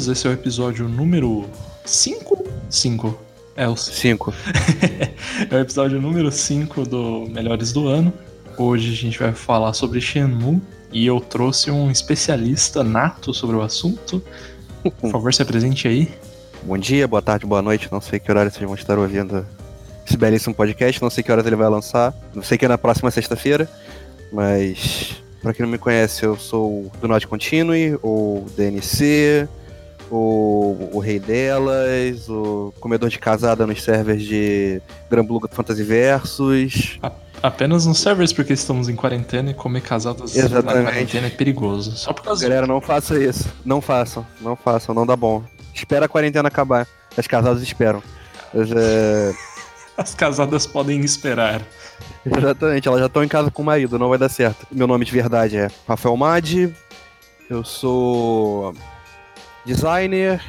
bem-vindos. Esse é o episódio número 5? 5. É o 5. é o episódio número 5 do Melhores do Ano. Hoje a gente vai falar sobre Shenmue e eu trouxe um especialista nato sobre o assunto. Por favor, se apresente aí. Bom dia, boa tarde, boa noite. Não sei que horário vocês vão estar ouvindo esse belíssimo podcast. Não sei que horas ele vai lançar. Não sei que é na próxima sexta-feira. Mas Pra quem não me conhece, eu sou do Norte Continue, ou DNC, ou o Rei Delas, o Comedor de Casada nos servers de Granblue Fantasy Versus. Apenas nos servers porque estamos em quarentena e comer casadas Exatamente. na quarentena é perigoso. Só por causa Galera, não façam isso. Não façam, não façam, não dá bom. Espera a quarentena acabar. As casadas esperam. Mas, é... As casadas podem esperar. Exatamente, elas já estão em casa com o marido, não vai dar certo. Meu nome de verdade é Rafael Madi, eu sou designer,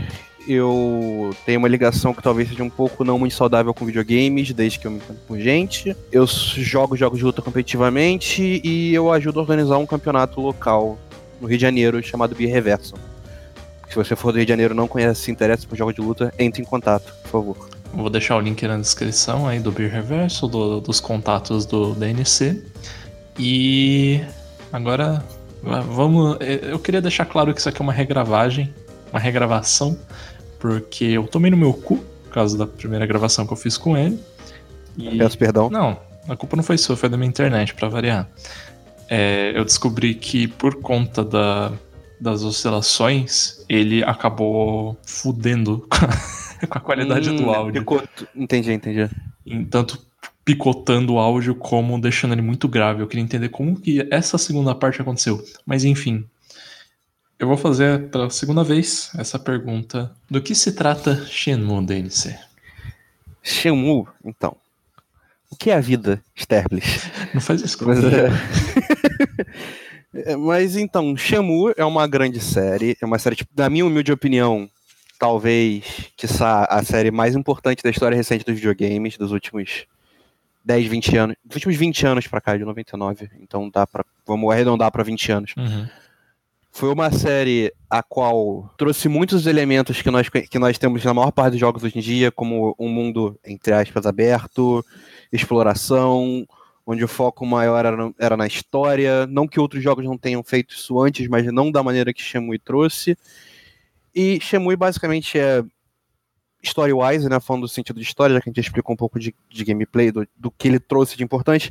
eu tenho uma ligação que talvez seja um pouco não muito saudável com videogames, desde que eu me entendo por gente. Eu jogo jogos de luta competitivamente e eu ajudo a organizar um campeonato local no Rio de Janeiro chamado Beer Reverso. Se você for do Rio de Janeiro não conhece, se interessa por jogos de luta, entre em contato, por favor. Vou deixar o link na descrição aí do Beer Reverso, do, dos contatos do DNC. E agora vamos. Eu queria deixar claro que isso aqui é uma regravagem, uma regravação, porque eu tomei no meu cu por causa da primeira gravação que eu fiz com ele. E... Peço perdão. Não, a culpa não foi sua, foi da minha internet, para variar. É, eu descobri que por conta da, das oscilações, ele acabou fudendo com a qualidade hum, do áudio. Picoto. Entendi, entendi. Tanto picotando o áudio como deixando ele muito grave. Eu queria entender como que essa segunda parte aconteceu. Mas enfim, eu vou fazer pela segunda vez essa pergunta. Do que se trata Shenmue, DNC? Shenmue, então. O que é a vida, Sterblich? Não faz isso Mas, é... Mas então, Shenmue é uma grande série. É uma série, tipo, na minha humilde opinião, talvez, que a série mais importante da história recente dos videogames, dos últimos 10, 20 anos. Dos últimos 20 anos pra cá, de 99. Então dá pra. Vamos arredondar pra 20 anos. Uhum. Foi uma série a qual trouxe muitos elementos que nós, que nós temos na maior parte dos jogos hoje em dia, como um mundo, entre aspas, aberto, exploração, onde o foco maior era, era na história. Não que outros jogos não tenham feito isso antes, mas não da maneira que Shenmue trouxe. E Shemui basicamente é story-wise, né, falando do sentido de história, já que a gente explicou um pouco de, de gameplay, do, do, que ele trouxe de importante.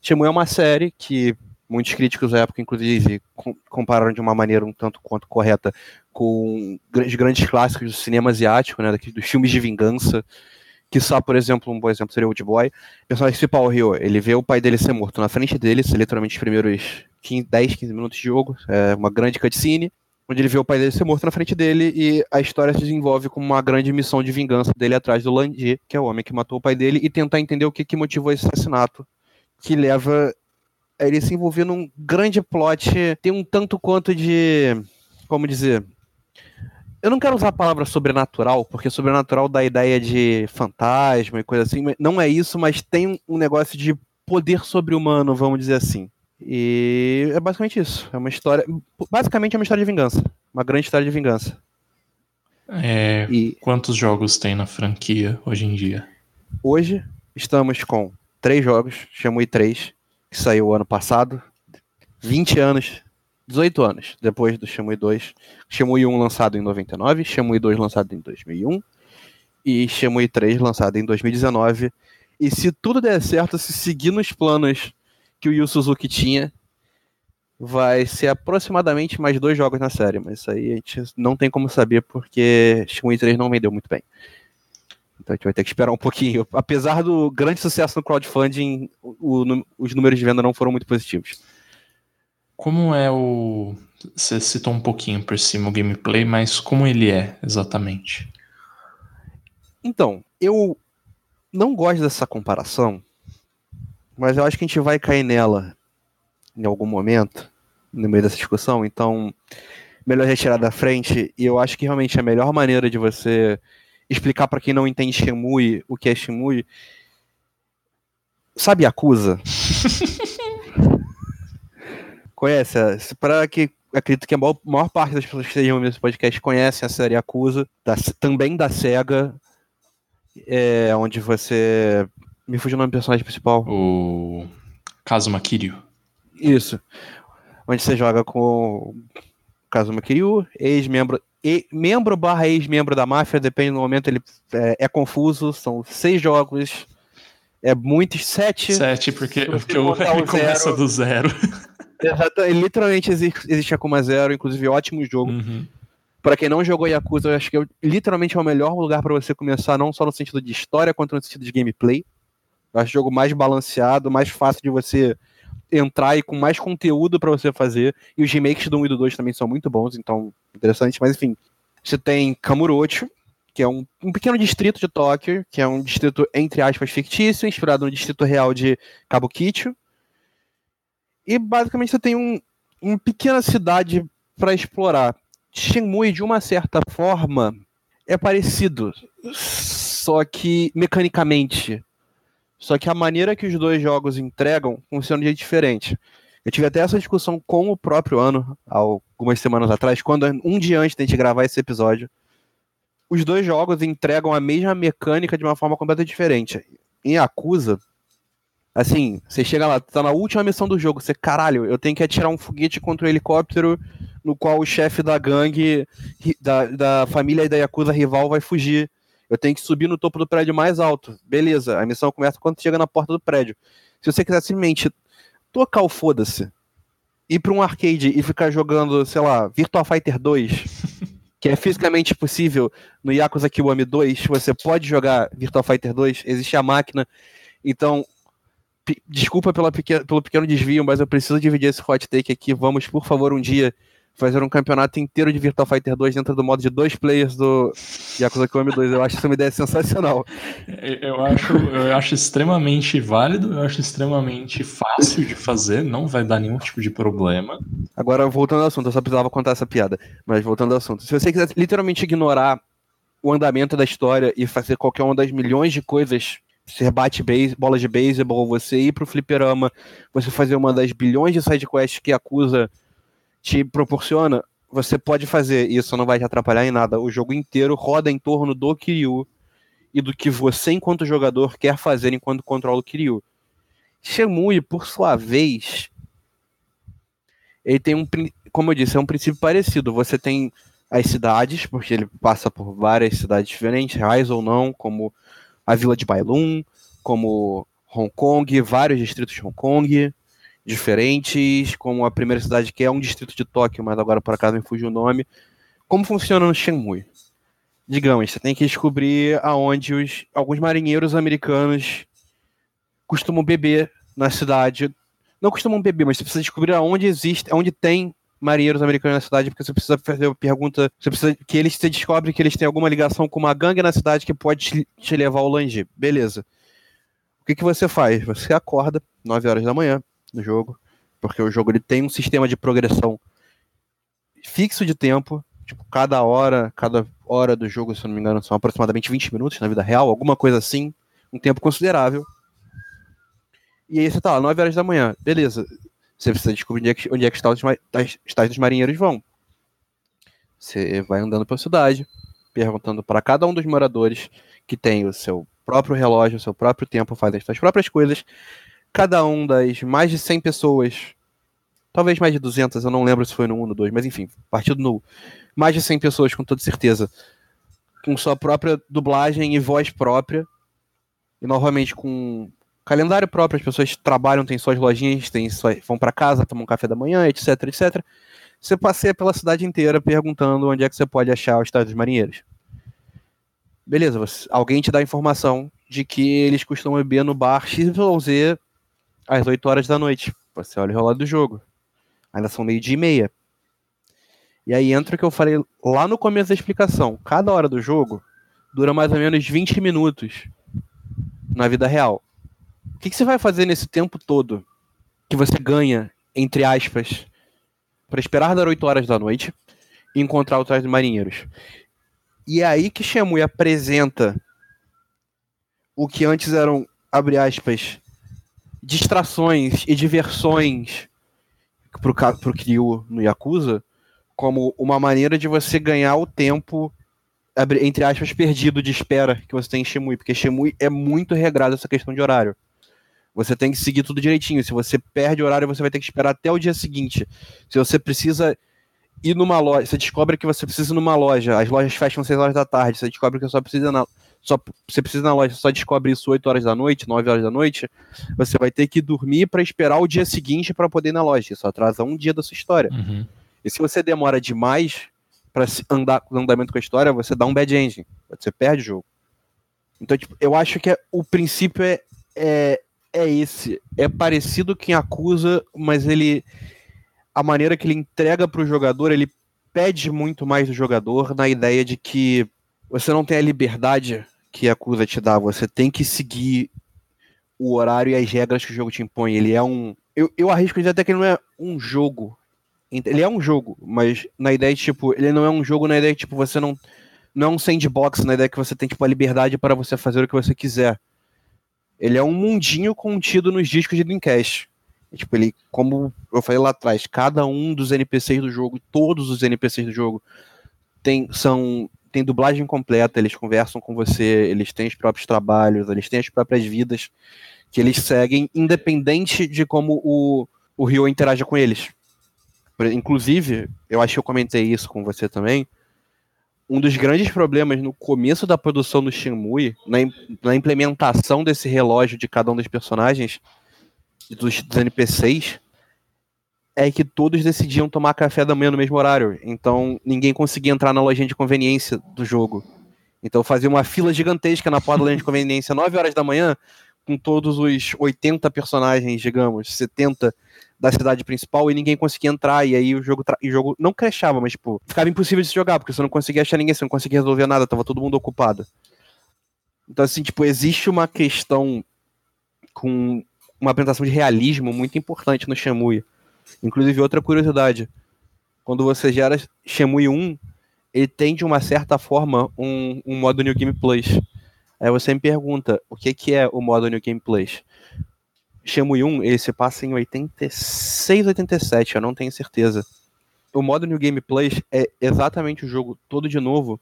Shemui é uma série que muitos críticos da época, inclusive, com, compararam de uma maneira um tanto quanto correta com os grandes clássicos do cinema asiático, né, dos filmes de vingança, que só, por exemplo, um bom exemplo seria o Old Boy. O personagem principal, o Ryo, ele vê o pai dele ser morto na frente dele, literalmente os primeiros 15, 10, 15 minutos de jogo, é uma grande cutscene, onde ele vê o pai dele ser morto na frente dele e a história se desenvolve como uma grande missão de vingança dele atrás do Landi, que é o homem que matou o pai dele, e tentar entender o que, que motivou esse assassinato, que leva ele se envolver num grande plot, tem um tanto quanto de, como dizer, eu não quero usar a palavra sobrenatural, porque sobrenatural dá a ideia de fantasma e coisa assim, não é isso, mas tem um negócio de poder sobre-humano, vamos dizer assim. E é basicamente isso. É uma história. Basicamente é uma história de vingança. Uma grande história de vingança. É, e quantos jogos tem na franquia hoje em dia? Hoje estamos com três jogos, Shamui 3, que saiu ano passado. 20 anos, 18 anos depois do Shamui 2. Shamui 1 lançado em 99, Shamui 2 lançado em 2001 e Shamui 3 lançado em 2019. E se tudo der certo, se seguir nos planos que o Yu Suzuki tinha. Vai ser aproximadamente mais dois jogos na série, mas isso aí a gente não tem como saber porque Shimui 3 não vendeu muito bem. Então a gente vai ter que esperar um pouquinho. Apesar do grande sucesso no crowdfunding, o, o, os números de venda não foram muito positivos. Como é o. Você citou um pouquinho por cima o gameplay, mas como ele é exatamente? Então, eu não gosto dessa comparação mas eu acho que a gente vai cair nela em algum momento, no meio dessa discussão, então melhor retirar da frente, e eu acho que realmente a melhor maneira de você explicar para quem não entende Shemui o que é Shemui, sabe Yakuza? Conhece? Para que acredito que a maior, maior parte das pessoas que estejam nesse podcast conhecem a série Acusa, também da SEGA, é, onde você. Me fugiu o nome do personagem principal. O Kazuma Kiryu. Isso. Onde você joga com Kazuma Kiryu, ex-membro e, membro barra ex-membro da máfia, depende do momento, ele é, é, confuso, são seis jogos, é muitos, sete. Sete, porque, porque eu, ele começa do zero. Exato, ele literalmente existe, existe Akuma Zero, inclusive ótimo jogo. Uhum. Para quem não jogou Yakuza, eu acho que é, literalmente é o melhor lugar para você começar, não só no sentido de história, quanto no sentido de gameplay. Eu acho o jogo mais balanceado, mais fácil de você entrar e com mais conteúdo para você fazer. E os remakes do 1 e do 2 também são muito bons, então interessante. Mas enfim, você tem Kamurocho, que é um, um pequeno distrito de Tóquio, que é um distrito, entre aspas, fictício, inspirado no distrito real de Kabukicho. E basicamente você tem um, uma pequena cidade para explorar. Shenmue, de uma certa forma, é parecido, só que mecanicamente só que a maneira que os dois jogos entregam funciona de diferente. Eu tive até essa discussão com o próprio ano, algumas semanas atrás, quando um dia antes de a gente gravar esse episódio. Os dois jogos entregam a mesma mecânica de uma forma completamente diferente. Em Acusa, assim, você chega lá, tá na última missão do jogo, você, caralho, eu tenho que atirar um foguete contra um helicóptero no qual o chefe da gangue, da, da família da Yakuza rival vai fugir. Eu tenho que subir no topo do prédio mais alto. Beleza, a missão começa quando chega na porta do prédio. Se você quiser simplesmente tocar o foda-se, ir para um arcade e ficar jogando, sei lá, Virtua Fighter 2, que é fisicamente possível no Yakuza Kiwami 2, você pode jogar Virtua Fighter 2, existe a máquina. Então, desculpa pela pequeno, pelo pequeno desvio, mas eu preciso dividir esse hot take aqui. Vamos, por favor, um dia fazer um campeonato inteiro de Virtua Fighter 2 dentro do modo de dois players do Yakuza Kiwami 2. Eu acho essa uma ideia sensacional. Eu acho, eu acho extremamente válido, eu acho extremamente fácil de fazer, não vai dar nenhum tipo de problema. Agora, voltando ao assunto, eu só precisava contar essa piada, mas voltando ao assunto. Se você quiser literalmente ignorar o andamento da história e fazer qualquer uma das milhões de coisas você bate base, bola de beisebol, você ir pro fliperama, você fazer uma das bilhões de sidequests que acusa te proporciona, você pode fazer, isso não vai te atrapalhar em nada. O jogo inteiro roda em torno do Kiryu e do que você, enquanto jogador, quer fazer enquanto controla o Kiryu. Shenmue, por sua vez, ele tem um, como eu disse, é um princípio parecido. Você tem as cidades, porque ele passa por várias cidades diferentes, reais ou não, como a vila de Bailun, como Hong Kong, vários distritos de Hong Kong diferentes, como a primeira cidade que é um distrito de Tóquio, mas agora por acaso me fugiu o nome. Como funciona no Shenmue? Digamos, você tem que descobrir aonde os, alguns marinheiros americanos costumam beber na cidade. Não costumam beber, mas você precisa descobrir aonde existe, aonde tem marinheiros americanos na cidade, porque você precisa fazer uma pergunta, você precisa que eles se descobrem que eles têm alguma ligação com uma gangue na cidade que pode te, levar ao Lange. Beleza. O que, que você faz? Você acorda 9 horas da manhã, no jogo, porque o jogo ele tem um sistema de progressão fixo de tempo, tipo, cada hora, cada hora do jogo, se não me engano, são aproximadamente 20 minutos na vida real, alguma coisa assim, um tempo considerável. E aí você tá lá, 9 horas da manhã, beleza. Você precisa descobrir onde é que, onde é que está os, dos marinheiros vão. Você vai andando pela cidade, perguntando para cada um dos moradores que tem o seu próprio relógio, o seu próprio tempo, faz as suas próprias coisas, cada um das mais de 100 pessoas, talvez mais de 200, eu não lembro se foi no 1 ou no 2, mas enfim, partido no mais de 100 pessoas com toda certeza, com sua própria dublagem e voz própria, e novamente com calendário próprio, as pessoas trabalham, têm suas lojinhas, têm suas, vão para casa, tomam café da manhã, etc, etc. Você passeia pela cidade inteira perguntando onde é que você pode achar o Estádio dos Marinheiros. Beleza, você, alguém te dá a informação de que eles costumam beber no bar XYZ às 8 horas da noite. Você olha o relógio do jogo. Ainda são meio dia e meia. E aí entra o que eu falei lá no começo da explicação. Cada hora do jogo dura mais ou menos 20 minutos na vida real. O que, que você vai fazer nesse tempo todo que você ganha, entre aspas, para esperar dar 8 horas da noite e encontrar o traje de marinheiros? E é aí que Shemui apresenta o que antes eram, abre aspas, distrações e diversões pro, pro Kiryu no Yakuza como uma maneira de você ganhar o tempo entre aspas, perdido de espera que você tem em Shemui, porque Shemui é muito regrado essa questão de horário. Você tem que seguir tudo direitinho. Se você perde horário, você vai ter que esperar até o dia seguinte. Se você precisa ir numa loja, você descobre que você precisa ir numa loja, as lojas fecham 6 horas da tarde, você descobre que só precisa na, só você precisa na loja, só descobre isso 8 horas da noite, 9 horas da noite, você vai ter que dormir para esperar o dia seguinte para poder ir na loja. Isso atrasa um dia da sua história. Uhum. E se você demora demais para andar no andamento com a história, você dá um bad ending, você perde o jogo. Então, tipo, eu acho que é, o princípio é, é, é esse. É parecido com quem acusa, mas ele. A maneira que ele entrega para o jogador, ele pede muito mais do jogador na ideia de que você não tem a liberdade que a acusa te dá, você tem que seguir o horário e as regras que o jogo te impõe. Ele é um. Eu, eu arrisco dizer até que ele não é um jogo, ele é um jogo, mas na ideia de, tipo, ele não é um jogo na ideia de, tipo, você não. Não é um sandbox na ideia que você tem, tipo, a liberdade para você fazer o que você quiser. Ele é um mundinho contido nos discos de Dreamcast. Tipo, ele, como eu falei lá atrás, cada um dos NPCs do jogo, todos os NPCs do jogo, tem, são, tem dublagem completa, eles conversam com você, eles têm os próprios trabalhos, eles têm as próprias vidas que eles seguem, independente de como o, o Rio interaja com eles. Inclusive, eu acho que eu comentei isso com você também. Um dos grandes problemas no começo da produção do Shenmue, na, na implementação desse relógio de cada um dos personagens, dos, dos NPCs, é que todos decidiam tomar café da manhã no mesmo horário. Então ninguém conseguia entrar na lojinha de conveniência do jogo. Então fazia uma fila gigantesca na porta da loja de conveniência 9 horas da manhã, com todos os 80 personagens, digamos, 70 da cidade principal e ninguém conseguia entrar. E aí o jogo, o jogo não crashava, mas tipo, ficava impossível de se jogar, porque você não conseguia achar ninguém, você não conseguia resolver nada, tava todo mundo ocupado. Então, assim, tipo, existe uma questão com uma apresentação de realismo muito importante no Shenmue. Inclusive, outra curiosidade. Quando você gera Shenmue 1, ele tem, de uma certa forma, um, um modo New Game Plus. Aí você me pergunta, o que, que é o modo New Game Plus? Shenmue 1, ele se passa em 86, 87, eu não tenho certeza. O modo New Game Plus é exatamente o jogo todo de novo,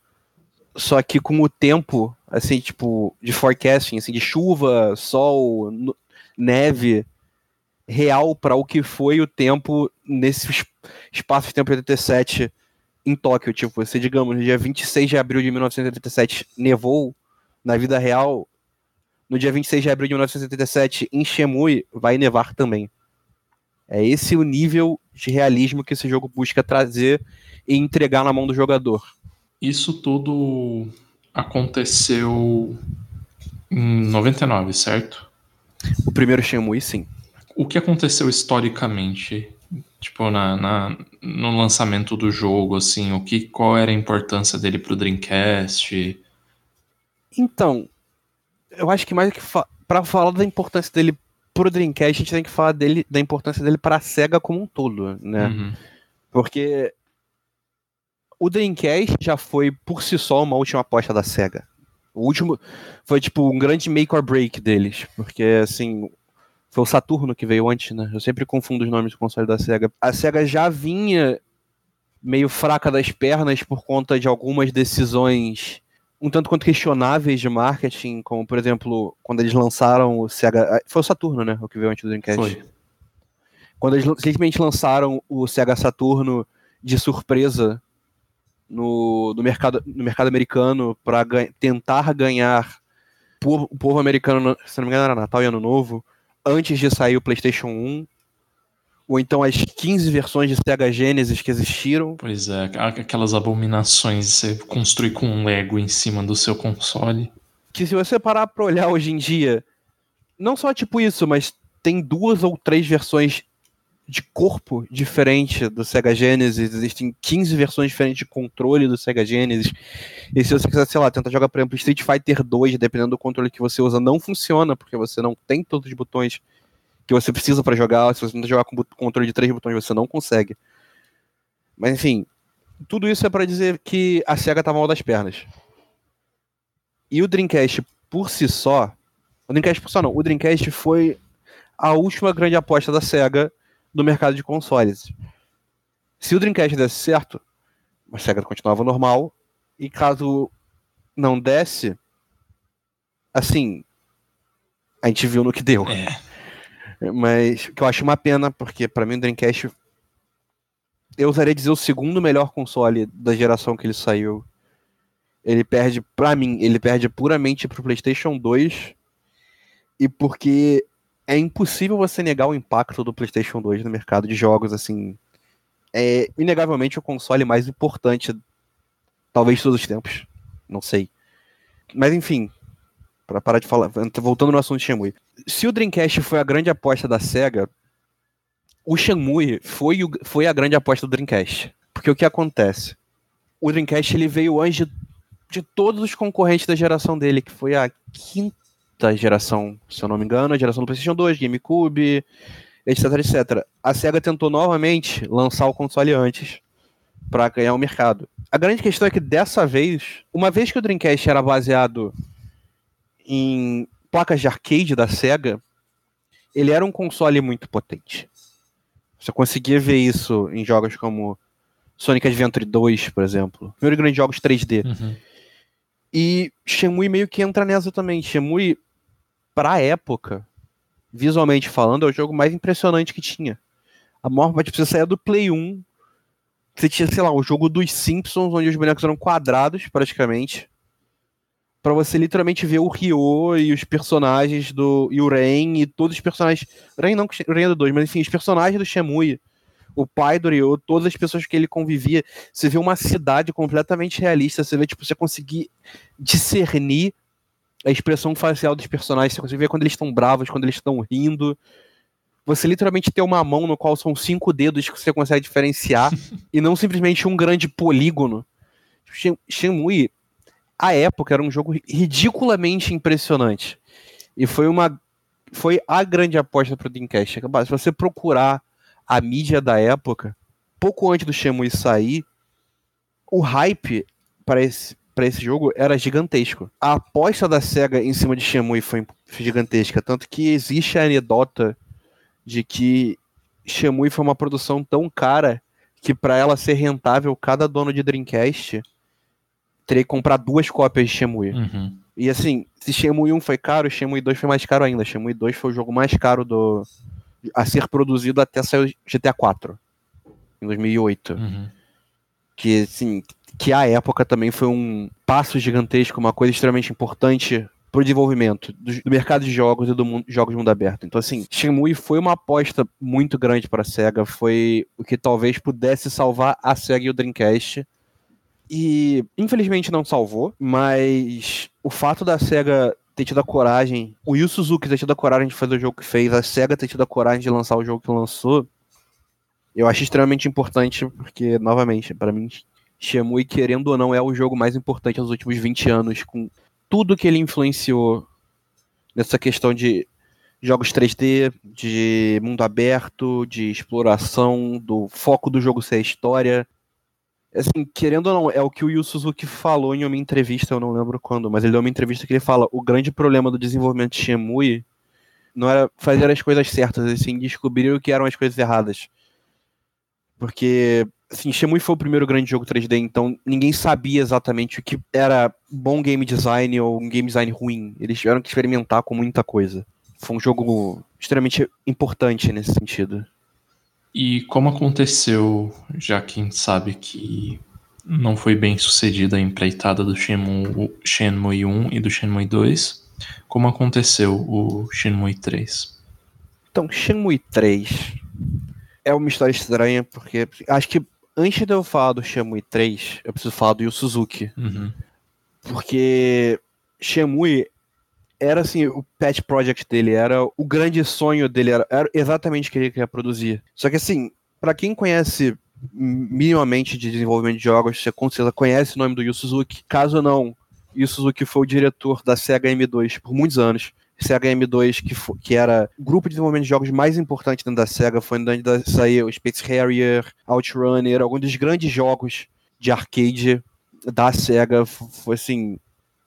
só que com o tempo, assim, tipo, de forecasting, assim, de chuva, sol, neve, real para o que foi o tempo nesse espaço de tempo de 87 em Tóquio. Tipo, você, digamos, no dia 26 de abril de 1987 nevou, na vida real, no dia 26 de abril de 1977, em Shemui, vai nevar também. É esse o nível de realismo que esse jogo busca trazer e entregar na mão do jogador. Isso tudo aconteceu em 99, certo? O primeiro Shemui, sim. O que aconteceu historicamente, tipo na, na, no lançamento do jogo, assim, o que, qual era a importância dele pro Dreamcast? Então, eu acho que mais que fa para falar da importância dele pro Dreamcast, a gente tem que falar dele, da importância dele para a Sega como um todo, né? Uhum. Porque o Dreamcast já foi por si só uma última aposta da Sega. O último foi tipo um grande make or break deles, porque assim, foi o Saturno que veio antes, né? Eu sempre confundo os nomes do console da Sega. A Sega já vinha meio fraca das pernas por conta de algumas decisões um tanto quanto questionáveis de marketing, como por exemplo, quando eles lançaram o Sega. Ah, foi o Saturno, né? O que veio antes do Dreamcast. Foi. Quando eles simplesmente lançaram o Sega Saturno de surpresa no, no, mercado, no mercado americano para ganha, tentar ganhar o povo americano, se não me engano, era Natal e Ano Novo, antes de sair o PlayStation 1 ou então as 15 versões de Sega Genesis que existiram. Pois é, aquelas abominações de você construir com um Lego em cima do seu console. Que se você parar pra olhar hoje em dia, não só tipo isso, mas tem duas ou três versões de corpo diferente do Sega Genesis, existem 15 versões diferentes de controle do Sega Genesis. E se você quiser, sei lá, tentar jogar, por exemplo, Street Fighter 2, dependendo do controle que você usa, não funciona, porque você não tem todos os botões que você precisa para jogar. Se você tenta jogar com controle de três botões, você não consegue. Mas enfim, tudo isso é para dizer que a SEGA tá mal das pernas. E o Dreamcast por si só. O Dreamcast por si só não. O Dreamcast foi a última grande aposta da SEGA do mercado de consoles. Se o Dreamcast desse certo, a SEGA continuava normal, e caso não desse, assim, a gente viu no que deu. É. Mas que eu acho uma pena, porque para mim o Dreamcast eu usaria dizer o segundo melhor console da geração que ele saiu. Ele perde, para mim, ele perde puramente pro PlayStation 2 e porque é impossível você negar o impacto do PlayStation 2 no mercado de jogos, assim. É inegavelmente o console mais importante, talvez de todos os tempos. Não sei. Mas enfim, para parar de falar, voltando no assunto de Shenmue. Se o Dreamcast foi a grande aposta da SEGA, o Shenmue foi, o, foi a grande aposta do Dreamcast. Porque o que acontece? O Dreamcast ele veio antes de, de todos os concorrentes da geração dele, que foi a quinta geração, se eu não me engano, a geração do PlayStation 2, GameCube, etc, etc. A SEGA tentou novamente lançar o console antes para ganhar o mercado. A grande questão é que dessa vez, uma vez que o Dreamcast era baseado em placas de arcade da SEGA, ele era um console muito potente. Você conseguia ver isso em jogos como Sonic Adventure 2, por exemplo. Primeiro grande jogos 3D. Uhum. E Shenmue meio que entra nessa também. Shenmue, pra época, visualmente falando, é o jogo mais impressionante que tinha. A maior parte você saía do Play 1. Você tinha, sei lá, o jogo dos Simpsons, onde os bonecos eram quadrados, praticamente para você literalmente ver o Ryo e os personagens do. e o Ren e todos os personagens. Ren não, Ren é do 2, mas enfim, os personagens do Shemui, o pai do Ryo, todas as pessoas que ele convivia. Você vê uma cidade completamente realista, você vê, tipo, você conseguir discernir a expressão facial dos personagens, você consegue ver quando eles estão bravos, quando eles estão rindo. Você literalmente tem uma mão no qual são cinco dedos que você consegue diferenciar e não simplesmente um grande polígono. Shenmue à época era um jogo ridiculamente impressionante. E foi uma foi a grande aposta para o Dreamcast. Se você procurar a mídia da época, pouco antes do Shenmue sair, o hype para esse, para esse jogo era gigantesco. A aposta da SEGA em cima de Shenmue foi gigantesca, tanto que existe a anedota de que Shenmue foi uma produção tão cara que para ela ser rentável, cada dono de Dreamcast teria que comprar duas cópias de Shenmue. Uhum. E assim, se Shenmue 1 foi caro, Shenmue 2 foi mais caro ainda. Shenmue 2 foi o jogo mais caro do a ser produzido até sair o GTA 4 em 2008. Uhum. Que assim, que à época também foi um passo gigantesco, uma coisa extremamente importante pro desenvolvimento do, do mercado de jogos e do mundo, jogos de mundo aberto. Então assim, Shenmue foi uma aposta muito grande para a Sega, foi o que talvez pudesse salvar a Sega e o Dreamcast e infelizmente não salvou, mas o fato da SEGA ter tido a coragem, o Yu Suzuki ter tido a coragem de fazer o jogo que fez, a SEGA ter tido a coragem de lançar o jogo que lançou, eu acho extremamente importante, porque, novamente, para mim, Shenmue, querendo ou não, é o jogo mais importante dos últimos 20 anos, com tudo que ele influenciou nessa questão de jogos 3D, de mundo aberto, de exploração, do foco do jogo ser a história, assim, querendo ou não, é o que o Yu Suzuki falou em uma entrevista, eu não lembro quando, mas ele deu uma entrevista que ele fala: o grande problema do desenvolvimento de Shemui não era fazer as coisas certas, assim, descobrir o que eram as coisas erradas. Porque, assim, Shemui foi o primeiro grande jogo 3D, então ninguém sabia exatamente o que era bom game design ou um game design ruim. Eles tiveram que experimentar com muita coisa. Foi um jogo extremamente importante nesse sentido. E como aconteceu, já que a gente sabe que não foi bem sucedida a empreitada do Shenmue, Shenmue 1 e do Shenmue 2, como aconteceu o Shenmue 3? Então, Shenmue 3 é uma história estranha, porque acho que antes de eu falar do Shenmue 3, eu preciso falar do Yu Suzuki. Uhum. Porque Shenmue era assim, o pet project dele, era o grande sonho dele, era, era exatamente o que ele queria produzir. Só que assim, para quem conhece minimamente de desenvolvimento de jogos, você com certeza conhece o nome do Yu Suzuki. Caso não, Yu Suzuki foi o diretor da Sega M2 por muitos anos. Sega M2, que, foi, que era o grupo de desenvolvimento de jogos mais importante dentro da Sega, foi onde saiu Space Harrier, Outrunner, alguns dos grandes jogos de arcade da Sega. Foi assim,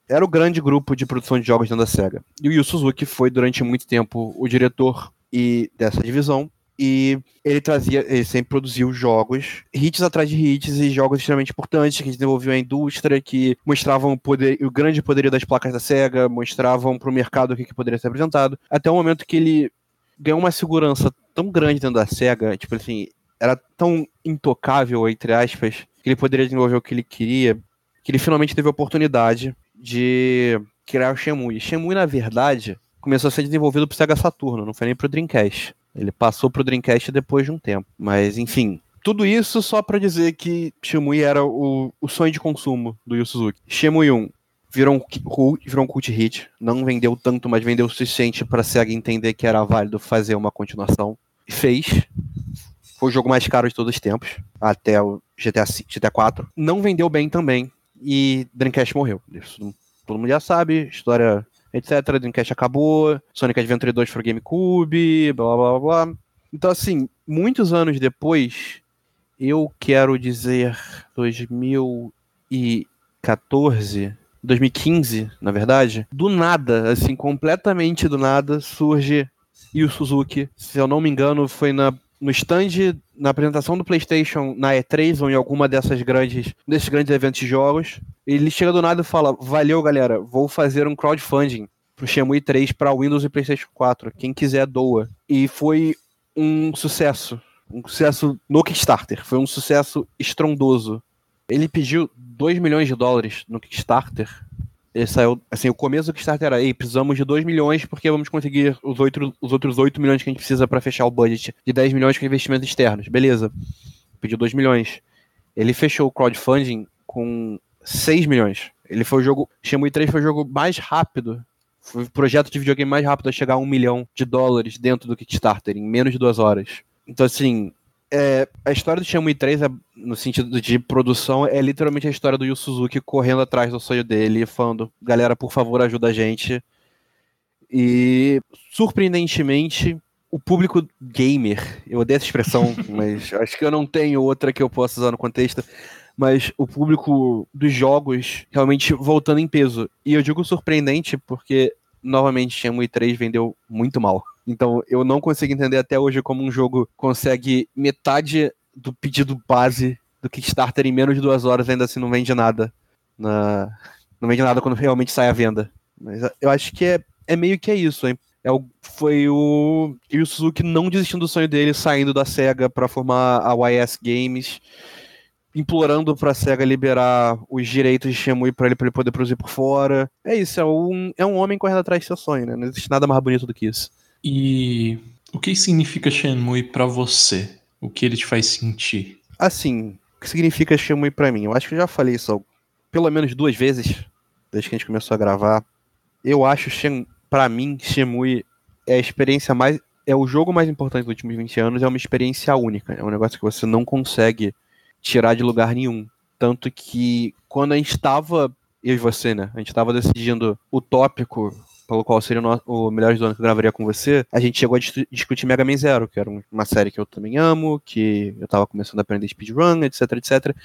era o grande grupo de produção de jogos dentro da SEGA. E o Yu Suzuki foi durante muito tempo o diretor e dessa divisão. E ele trazia, ele sempre produziu jogos, hits atrás de hits e jogos extremamente importantes que desenvolviam a indústria, que mostravam o, poder, o grande poderio das placas da SEGA, mostravam para o mercado o que, que poderia ser apresentado, até o momento que ele ganhou uma segurança tão grande dentro da SEGA, tipo assim, era tão intocável, entre aspas, que ele poderia desenvolver o que ele queria, que ele finalmente teve a oportunidade de criar o Shenmue. Shenmue, na verdade, começou a ser desenvolvido pro Sega Saturno, não foi nem pro Dreamcast. Ele passou pro Dreamcast depois de um tempo. Mas, enfim, tudo isso só para dizer que Shenmue era o, o sonho de consumo do Yu Suzuki. Shenmue 1 virou um, virou um cult hit, não vendeu tanto, mas vendeu o suficiente para Sega entender que era válido fazer uma continuação. E fez. Foi o jogo mais caro de todos os tempos, até o GTA, GTA 4. Não vendeu bem também, e Dreamcast morreu. Isso todo mundo já sabe, história etc. Dreamcast acabou, Sonic Adventure 2 foi GameCube, blá blá blá. Então, assim, muitos anos depois, eu quero dizer 2014, 2015, na verdade, do nada, assim, completamente do nada, surge o Suzuki, se eu não me engano, foi na no stand, na apresentação do PlayStation na E3 ou em alguma dessas grandes, desses grandes eventos de jogos, ele chega do nada e fala: "Valeu, galera, vou fazer um crowdfunding pro Shenmue 3 para Windows e PlayStation 4. Quem quiser doa". E foi um sucesso, um sucesso no Kickstarter, foi um sucesso estrondoso. Ele pediu 2 milhões de dólares no Kickstarter saiu, assim, o começo do Kickstarter era, ei, precisamos de 2 milhões porque vamos conseguir os, 8, os outros 8 milhões que a gente precisa para fechar o budget de 10 milhões com investimentos externos. Beleza. Pediu 2 milhões. Ele fechou o crowdfunding com 6 milhões. Ele foi o jogo, Shenmue 3 foi o jogo mais rápido, foi o projeto de videogame mais rápido a chegar a 1 milhão de dólares dentro do Kickstarter, em menos de duas horas. Então, assim, é, a história do Shenmue 3, é, no sentido de produção, é literalmente a história do Yu Suzuki correndo atrás do sonho dele, falando: galera, por favor, ajuda a gente. E, surpreendentemente, o público gamer, eu odeio essa expressão, mas acho que eu não tenho outra que eu possa usar no contexto, mas o público dos jogos realmente voltando em peso. E eu digo surpreendente porque, novamente, Shenmue 3 vendeu muito mal. Então eu não consigo entender até hoje como um jogo consegue metade do pedido base do Kickstarter em menos de duas horas ainda assim não vende nada. Na... Não vende nada quando realmente sai à venda. Mas eu acho que é, é meio que é isso, hein? É o, foi o Suzuki não desistindo do sonho dele, saindo da SEGA para formar a YS Games, implorando para a SEGA liberar os direitos de Shenmue para ele, pra ele poder produzir por fora. É isso, é um, é um homem correndo atrás do seu sonho, né? Não existe nada mais bonito do que isso. E o que significa Shenmue para você? O que ele te faz sentir? Assim, o que significa Shenmue para mim? Eu acho que eu já falei isso pelo menos duas vezes desde que a gente começou a gravar. Eu acho para mim Shenmue é a experiência mais é o jogo mais importante dos últimos 20 anos, é uma experiência única, é um negócio que você não consegue tirar de lugar nenhum. Tanto que quando a gente estava, eu e você, né? A gente estava decidindo o tópico pelo qual seria o, o melhor do que eu gravaria com você, a gente chegou a discutir Mega Man Zero, que era uma série que eu também amo, que eu tava começando a aprender speedrun, etc, etc.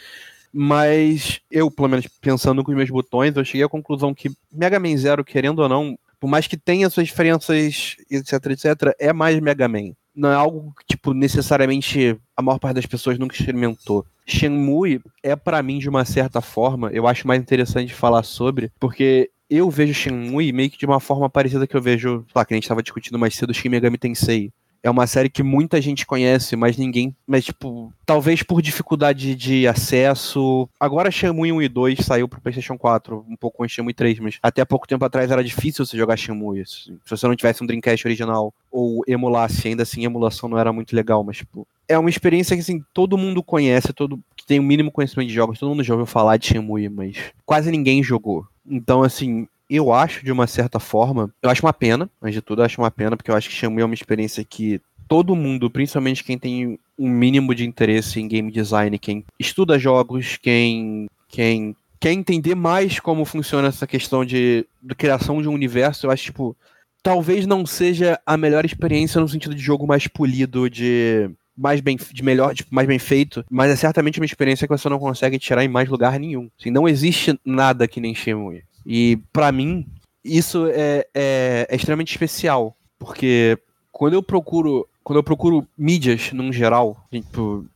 Mas eu, pelo menos pensando com os meus botões, eu cheguei à conclusão que Mega Man Zero, querendo ou não, por mais que tenha suas diferenças, etc, etc, é mais Mega Man. Não é algo que, tipo, necessariamente a maior parte das pessoas nunca experimentou. Shenmue é, para mim, de uma certa forma, eu acho mais interessante falar sobre, porque eu vejo Shenmue meio que de uma forma parecida que eu vejo, lá, que a gente estava discutindo mais cedo, Shin Megami Tensei. É uma série que muita gente conhece, mas ninguém. Mas, tipo, talvez por dificuldade de acesso. Agora Shenmue 1 e 2 saiu pro PlayStation 4, um pouco antes de Shenmue 3, mas até pouco tempo atrás era difícil você jogar Shenmue. Se você não tivesse um Dreamcast original ou emulasse, ainda assim emulação não era muito legal, mas, tipo. É uma experiência que, assim, todo mundo conhece, todo que tem o um mínimo conhecimento de jogos, todo mundo já ouviu falar de Shenmue, mas quase ninguém jogou. Então, assim, eu acho, de uma certa forma, eu acho uma pena, antes de tudo, eu acho uma pena, porque eu acho que Shenmue é uma experiência que todo mundo, principalmente quem tem um mínimo de interesse em game design, quem estuda jogos, quem, quem quer entender mais como funciona essa questão de, de criação de um universo, eu acho, tipo, talvez não seja a melhor experiência no sentido de jogo mais polido, de mais bem, de melhor, tipo, mais bem feito, mas é certamente uma experiência que você não consegue tirar em mais lugar nenhum. Assim, não existe nada que nem Shenmue. E para mim, isso é, é, é, extremamente especial, porque quando eu procuro quando eu procuro mídias num geral, tipo,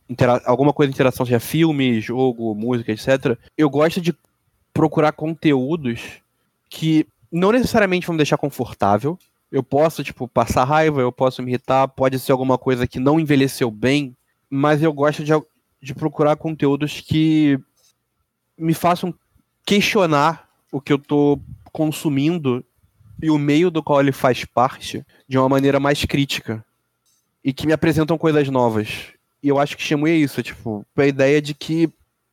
alguma coisa de interação, seja filme, jogo, música, etc., eu gosto de procurar conteúdos que não necessariamente vão me deixar confortável. Eu posso, tipo, passar raiva, eu posso me irritar, pode ser alguma coisa que não envelheceu bem, mas eu gosto de, de procurar conteúdos que me façam questionar o que eu tô consumindo e o meio do qual ele faz parte de uma maneira mais crítica e que me apresentam coisas novas. E eu acho que Shenmue é isso, tipo, a ideia de que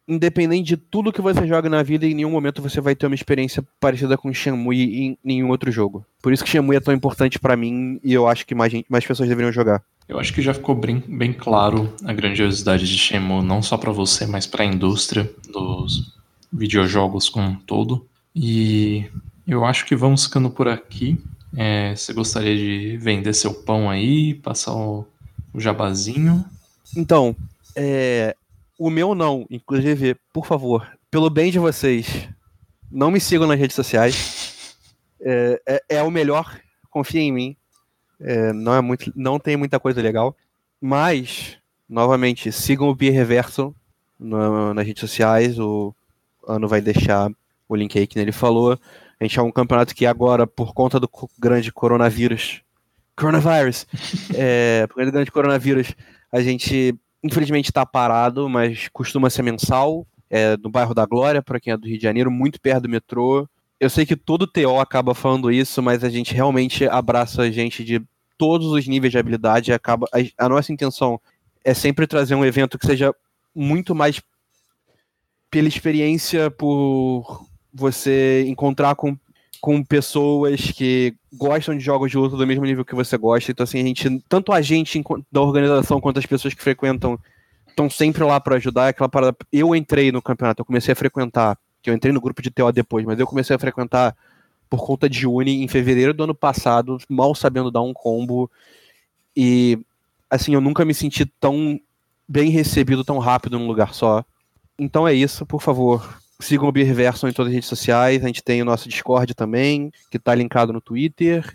independente de tudo que você joga na vida, em nenhum momento você vai ter uma experiência parecida com Shenmue em nenhum outro jogo. Por isso que Shenmue é tão importante para mim e eu acho que mais, mais pessoas deveriam jogar. Eu acho que já ficou bem, bem claro a grandiosidade de Shenmue, não só para você, mas para a indústria dos videojogos como um todo. E eu acho que vamos ficando por aqui. É, você gostaria de vender seu pão aí, passar o, o jabazinho? Então, é, o meu não, inclusive, por favor, pelo bem de vocês, não me sigam nas redes sociais. É, é, é o melhor, confiem em mim. É, não é muito, não tem muita coisa legal, mas novamente sigam o Beer Reverso no, nas redes sociais. O Ano vai deixar o link aí que ele falou. A gente é um campeonato que agora, por conta do grande coronavírus, coronavirus, é, por conta do grande coronavírus, a gente infelizmente está parado, mas costuma ser mensal. É, no bairro da Glória, para quem é do Rio de Janeiro, muito perto do metrô. Eu sei que todo TO acaba falando isso, mas a gente realmente abraça a gente de todos os níveis de habilidade. Acaba, a, a nossa intenção é sempre trazer um evento que seja muito mais pela experiência, por você encontrar com, com pessoas que gostam de jogos de luta do mesmo nível que você gosta. Então, assim, a gente, tanto a gente da organização quanto as pessoas que frequentam estão sempre lá para ajudar. Aquela parada. Eu entrei no campeonato, eu comecei a frequentar, que eu entrei no grupo de TO depois, mas eu comecei a frequentar por conta de Uni em fevereiro do ano passado, mal sabendo dar um combo. E assim, eu nunca me senti tão bem recebido tão rápido num lugar só. Então é isso, por favor, Sigam o Beerverso em todas as redes sociais. A gente tem o nosso Discord também, que tá linkado no Twitter.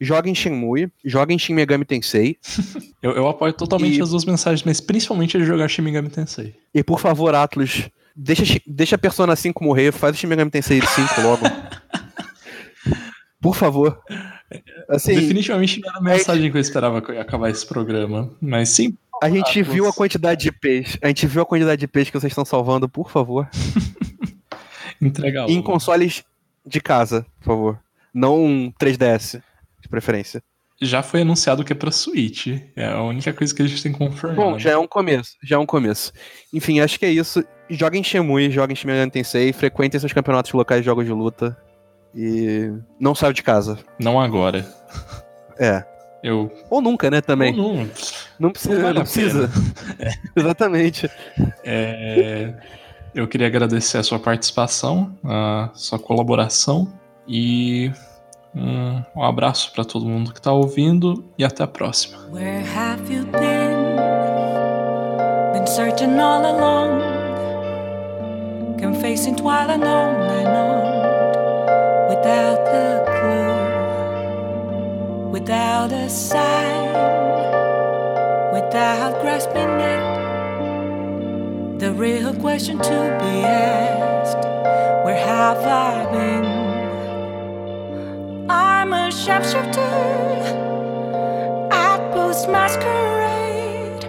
Joguem Shenmue, joguem Shin Megami Tensei. eu, eu apoio totalmente e... as duas mensagens, mas principalmente de jogar Shin Megami Tensei. E por favor, Atlas, deixa, deixa a Persona 5 morrer, faz o Shin Megami Tensei 5 logo. por favor. Assim, Definitivamente não era a mensagem é... que eu esperava que eu ia acabar esse programa, mas sim. A gente viu a quantidade de peixe. A gente viu a quantidade de peixe que vocês estão salvando, por favor. Entregar Em consoles de casa, por favor. Não um 3DS, de preferência. Já foi anunciado que é pra Switch. É a única coisa que a gente tem confirmado. Bom, já é um começo. Já é um começo. Enfim, acho que é isso. Joguem Shemui, joguem Shin Megami Tensei, frequentem seus campeonatos locais de jogos de luta. E não saiam de casa. Não agora. É. Eu... Ou nunca, né, também. Ou não. Não precisa. Não, vale não precisa. É. Exatamente. É... Eu queria agradecer a sua participação, a sua colaboração e um, um abraço para todo mundo que está ouvindo e até a próxima. Where have you been? Been searching all along, confessing while and on, without the clue, without a sign, without grasping. The real question to be asked Where have I been? I'm a sharpshooter at Post Masquerade,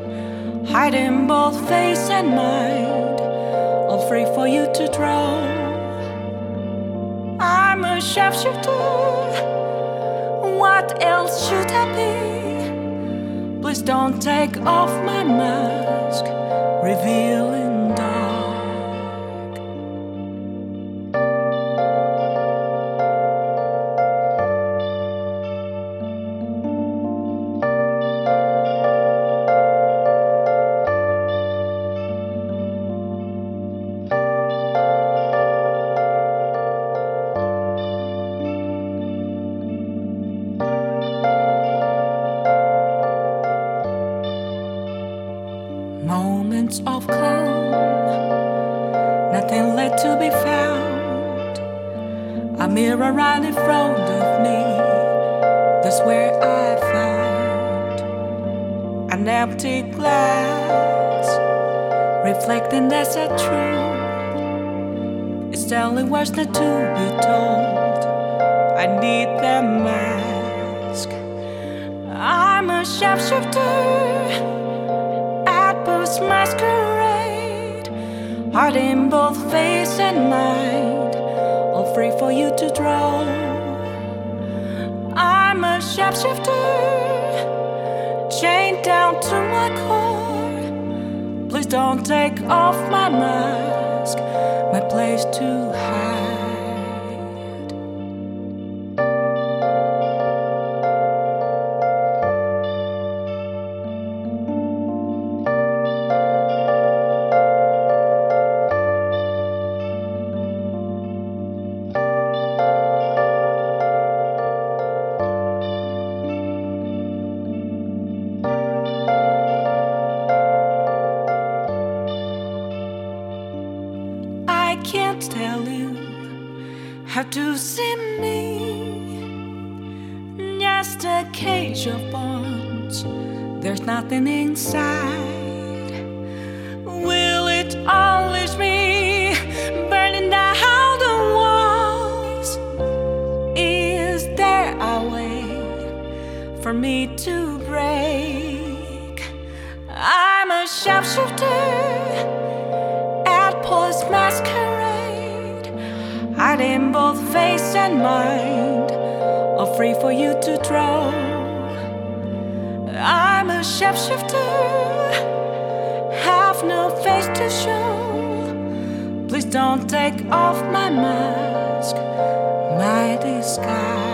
hiding both face and mind, all free for you to draw. I'm a sharpshooter. What else should I be? Please don't take off my mask, revealing. moments of calm, nothing left to be found. A mirror right in front of me, that's where I found an empty glass, reflecting that's a truth. It's only words not to be told. I need the mask. I'm a shapeshifter masquerade, heart in both face and mind, all free for you to draw. I'm a shapeshifter, chained down to my core. Please don't take off my mask, my place to hide. Nothing inside. Will it unleash me, burning down the walls? Is there a way for me to break? I'm a sharpshooter at post masquerade, hiding both face and mind, all free for you to draw. I'm a shapeshifter, have no face to show. Please don't take off my mask, my disguise.